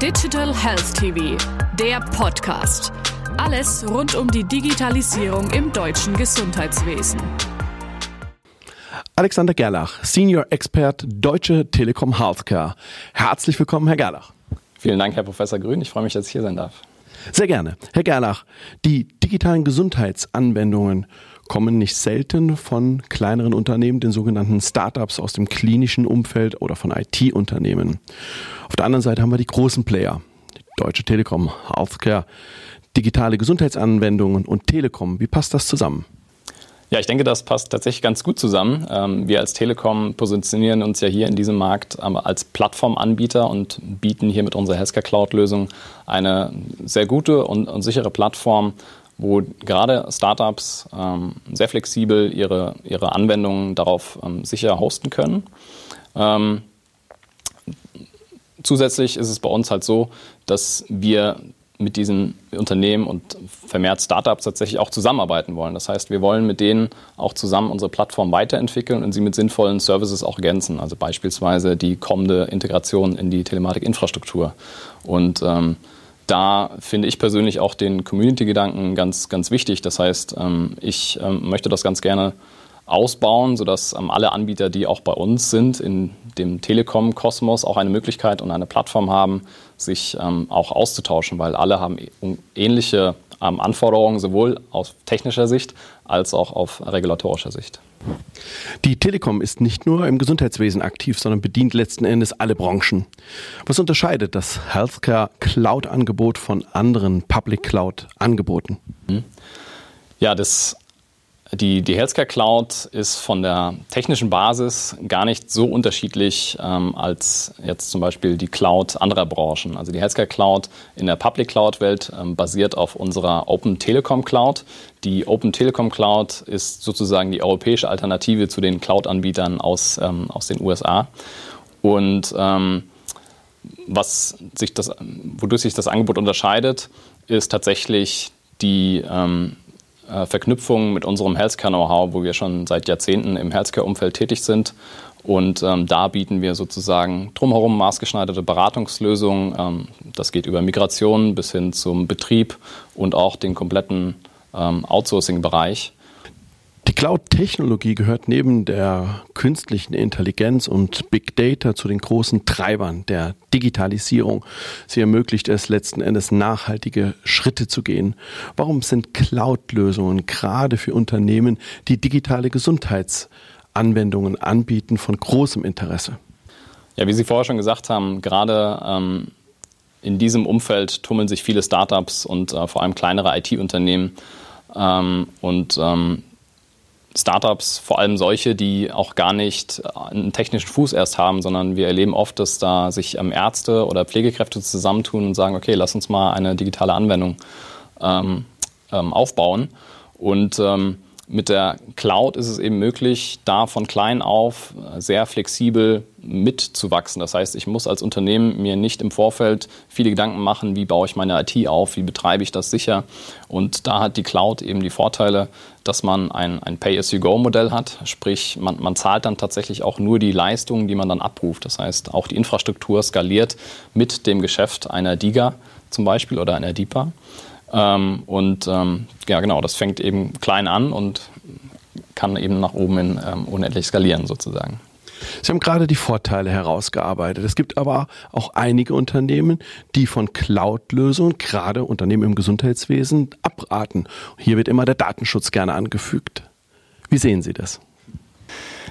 Digital Health TV, der Podcast. Alles rund um die Digitalisierung im deutschen Gesundheitswesen. Alexander Gerlach, Senior Expert Deutsche Telekom Healthcare. Herzlich willkommen, Herr Gerlach. Vielen Dank, Herr Professor Grün. Ich freue mich, dass ich hier sein darf. Sehr gerne. Herr Gerlach, die digitalen Gesundheitsanwendungen kommen nicht selten von kleineren Unternehmen, den sogenannten Startups aus dem klinischen Umfeld oder von IT-Unternehmen. Auf der anderen Seite haben wir die großen Player, die Deutsche Telekom, Healthcare, digitale Gesundheitsanwendungen und Telekom. Wie passt das zusammen? Ja, ich denke, das passt tatsächlich ganz gut zusammen. Ähm, wir als Telekom positionieren uns ja hier in diesem Markt ähm, als Plattformanbieter und bieten hier mit unserer Healthcare Cloud-Lösung eine sehr gute und, und, sichere Plattform, wo gerade Startups ähm, sehr flexibel ihre, ihre Anwendungen darauf sicher hosten können. zusätzlich ist es bei uns halt so, dass wir mit diesen Unternehmen und vermehrt Startups tatsächlich auch zusammenarbeiten wollen. Das heißt, wir wollen mit denen auch zusammen unsere Plattform weiterentwickeln und sie mit sinnvollen Services auch ergänzen. Also beispielsweise die kommende Integration in die Telematikinfrastruktur. Und ähm, da finde ich persönlich auch den Community-Gedanken ganz, ganz wichtig. Das heißt, ähm, ich ähm, möchte das ganz gerne ausbauen, sodass ähm, alle Anbieter, die auch bei uns sind, in dem Telekom-Kosmos auch eine Möglichkeit und eine Plattform haben, sich auch auszutauschen, weil alle haben ähnliche ähm, Anforderungen, sowohl aus technischer Sicht als auch auf regulatorischer Sicht. Die Telekom ist nicht nur im Gesundheitswesen aktiv, sondern bedient letzten Endes alle Branchen. Was unterscheidet das Healthcare Cloud-Angebot von anderen Public Cloud-Angeboten? Ja, das die, die Healthcare Cloud ist von der technischen Basis gar nicht so unterschiedlich ähm, als jetzt zum Beispiel die Cloud anderer Branchen. Also die Healthcare Cloud in der Public Cloud Welt ähm, basiert auf unserer Open Telekom Cloud. Die Open Telekom Cloud ist sozusagen die europäische Alternative zu den Cloud-Anbietern aus, ähm, aus den USA. Und ähm, was sich das, wodurch sich das Angebot unterscheidet, ist tatsächlich die ähm, äh, Verknüpfung mit unserem Healthcare-Know-how, wo wir schon seit Jahrzehnten im Healthcare-Umfeld tätig sind. Und ähm, da bieten wir sozusagen drumherum maßgeschneiderte Beratungslösungen. Ähm, das geht über Migration bis hin zum Betrieb und auch den kompletten ähm, Outsourcing-Bereich. Cloud-Technologie gehört neben der künstlichen Intelligenz und Big Data zu den großen Treibern der Digitalisierung. Sie ermöglicht es letzten Endes nachhaltige Schritte zu gehen. Warum sind Cloud-Lösungen gerade für Unternehmen, die digitale Gesundheitsanwendungen anbieten, von großem Interesse? Ja, wie Sie vorher schon gesagt haben, gerade ähm, in diesem Umfeld tummeln sich viele Startups und äh, vor allem kleinere IT-Unternehmen. Ähm, und ähm, Startups, vor allem solche, die auch gar nicht einen technischen Fuß erst haben, sondern wir erleben oft, dass da sich ähm, Ärzte oder Pflegekräfte zusammentun und sagen, okay, lass uns mal eine digitale Anwendung ähm, ähm, aufbauen. Und ähm, mit der Cloud ist es eben möglich, da von klein auf sehr flexibel mitzuwachsen. Das heißt, ich muss als Unternehmen mir nicht im Vorfeld viele Gedanken machen, wie baue ich meine IT auf, wie betreibe ich das sicher. Und da hat die Cloud eben die Vorteile, dass man ein, ein Pay-as-you-go-Modell hat. Sprich, man, man zahlt dann tatsächlich auch nur die Leistungen, die man dann abruft. Das heißt, auch die Infrastruktur skaliert mit dem Geschäft einer DIGA zum Beispiel oder einer DIPA. Ähm, und ähm, ja, genau, das fängt eben klein an und kann eben nach oben in ähm, unendlich skalieren sozusagen. Sie haben gerade die Vorteile herausgearbeitet. Es gibt aber auch einige Unternehmen, die von Cloud-Lösungen, gerade Unternehmen im Gesundheitswesen, abraten. Hier wird immer der Datenschutz gerne angefügt. Wie sehen Sie das?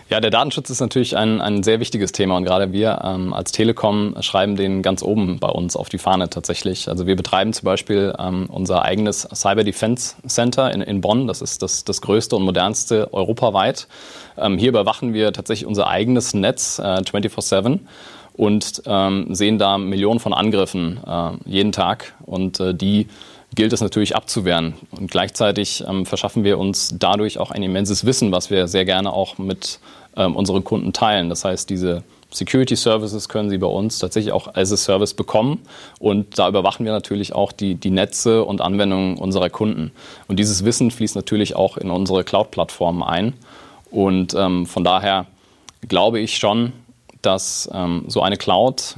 Ja, der Datenschutz ist natürlich ein, ein sehr wichtiges Thema und gerade wir ähm, als Telekom schreiben den ganz oben bei uns auf die Fahne tatsächlich. Also wir betreiben zum Beispiel ähm, unser eigenes Cyber Defense Center in, in Bonn. Das ist das, das größte und modernste europaweit. Ähm, hier überwachen wir tatsächlich unser eigenes Netz äh, 24-7 und ähm, sehen da Millionen von Angriffen äh, jeden Tag und äh, die gilt es natürlich abzuwehren. Und gleichzeitig ähm, verschaffen wir uns dadurch auch ein immenses Wissen, was wir sehr gerne auch mit ähm, unsere Kunden teilen. Das heißt, diese Security Services können Sie bei uns tatsächlich auch als a Service bekommen. Und da überwachen wir natürlich auch die, die Netze und Anwendungen unserer Kunden. Und dieses Wissen fließt natürlich auch in unsere Cloud-Plattformen ein. Und ähm, von daher glaube ich schon, dass ähm, so eine Cloud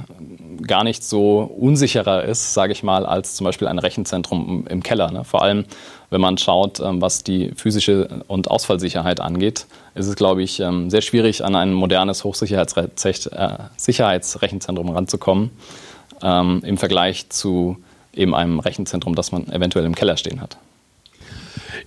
gar nicht so unsicherer ist, sage ich mal, als zum Beispiel ein Rechenzentrum im Keller. Ne? Vor allem, wenn man schaut, ähm, was die physische und Ausfallsicherheit angeht, ist es, glaube ich, ähm, sehr schwierig, an ein modernes Hochsicherheitsrechenzentrum äh, ranzukommen, ähm, im Vergleich zu eben einem Rechenzentrum, das man eventuell im Keller stehen hat.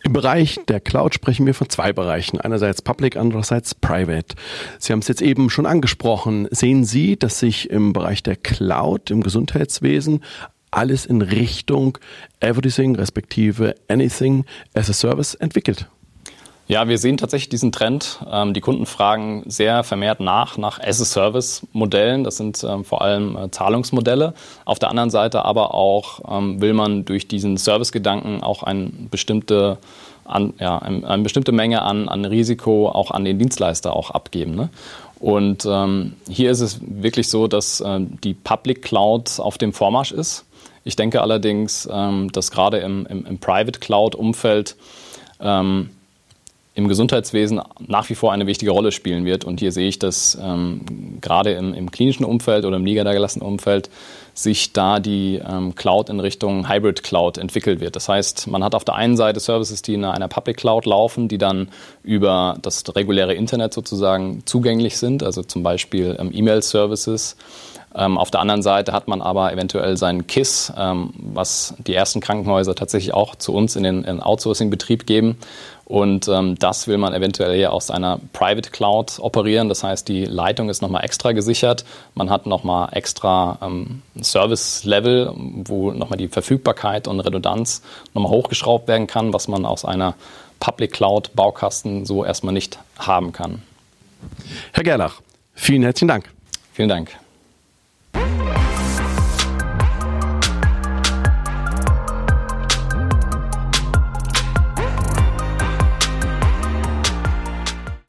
Im Bereich der Cloud sprechen wir von zwei Bereichen. Einerseits Public, andererseits Private. Sie haben es jetzt eben schon angesprochen. Sehen Sie, dass sich im Bereich der Cloud, im Gesundheitswesen, alles in Richtung Everything respektive Anything as a Service entwickelt? Ja, wir sehen tatsächlich diesen Trend. Ähm, die Kunden fragen sehr vermehrt nach, nach As-a-Service-Modellen. Das sind ähm, vor allem äh, Zahlungsmodelle. Auf der anderen Seite aber auch ähm, will man durch diesen Servicegedanken auch eine bestimmte, an, ja, eine bestimmte Menge an, an Risiko auch an den Dienstleister auch abgeben. Ne? Und ähm, hier ist es wirklich so, dass die Public Cloud auf dem Vormarsch ist. Ich denke allerdings, ähm, dass gerade im, im, im Private Cloud-Umfeld ähm, im Gesundheitswesen nach wie vor eine wichtige Rolle spielen wird. Und hier sehe ich, dass ähm, gerade im, im, klinischen Umfeld oder im niedergelassenen Umfeld sich da die ähm, Cloud in Richtung Hybrid Cloud entwickelt wird. Das heißt, man hat auf der einen Seite Services, die in einer Public Cloud laufen, die dann über das reguläre Internet sozusagen zugänglich sind, also zum Beispiel ähm, E-Mail-Services. Ähm, auf der anderen Seite hat man aber eventuell seinen KISS, ähm, was die ersten Krankenhäuser tatsächlich auch zu uns in den, in Outsourcing-Betrieb geben. Und ähm, das will man eventuell ja aus einer Private Cloud operieren. Das heißt, die Leitung ist nochmal extra gesichert. Man hat nochmal extra ähm, Service-Level, wo nochmal die Verfügbarkeit und Redundanz nochmal hochgeschraubt werden kann, was man aus einer Public Cloud Baukasten so erstmal nicht haben kann. Herr Gerlach, vielen herzlichen Dank. Vielen Dank.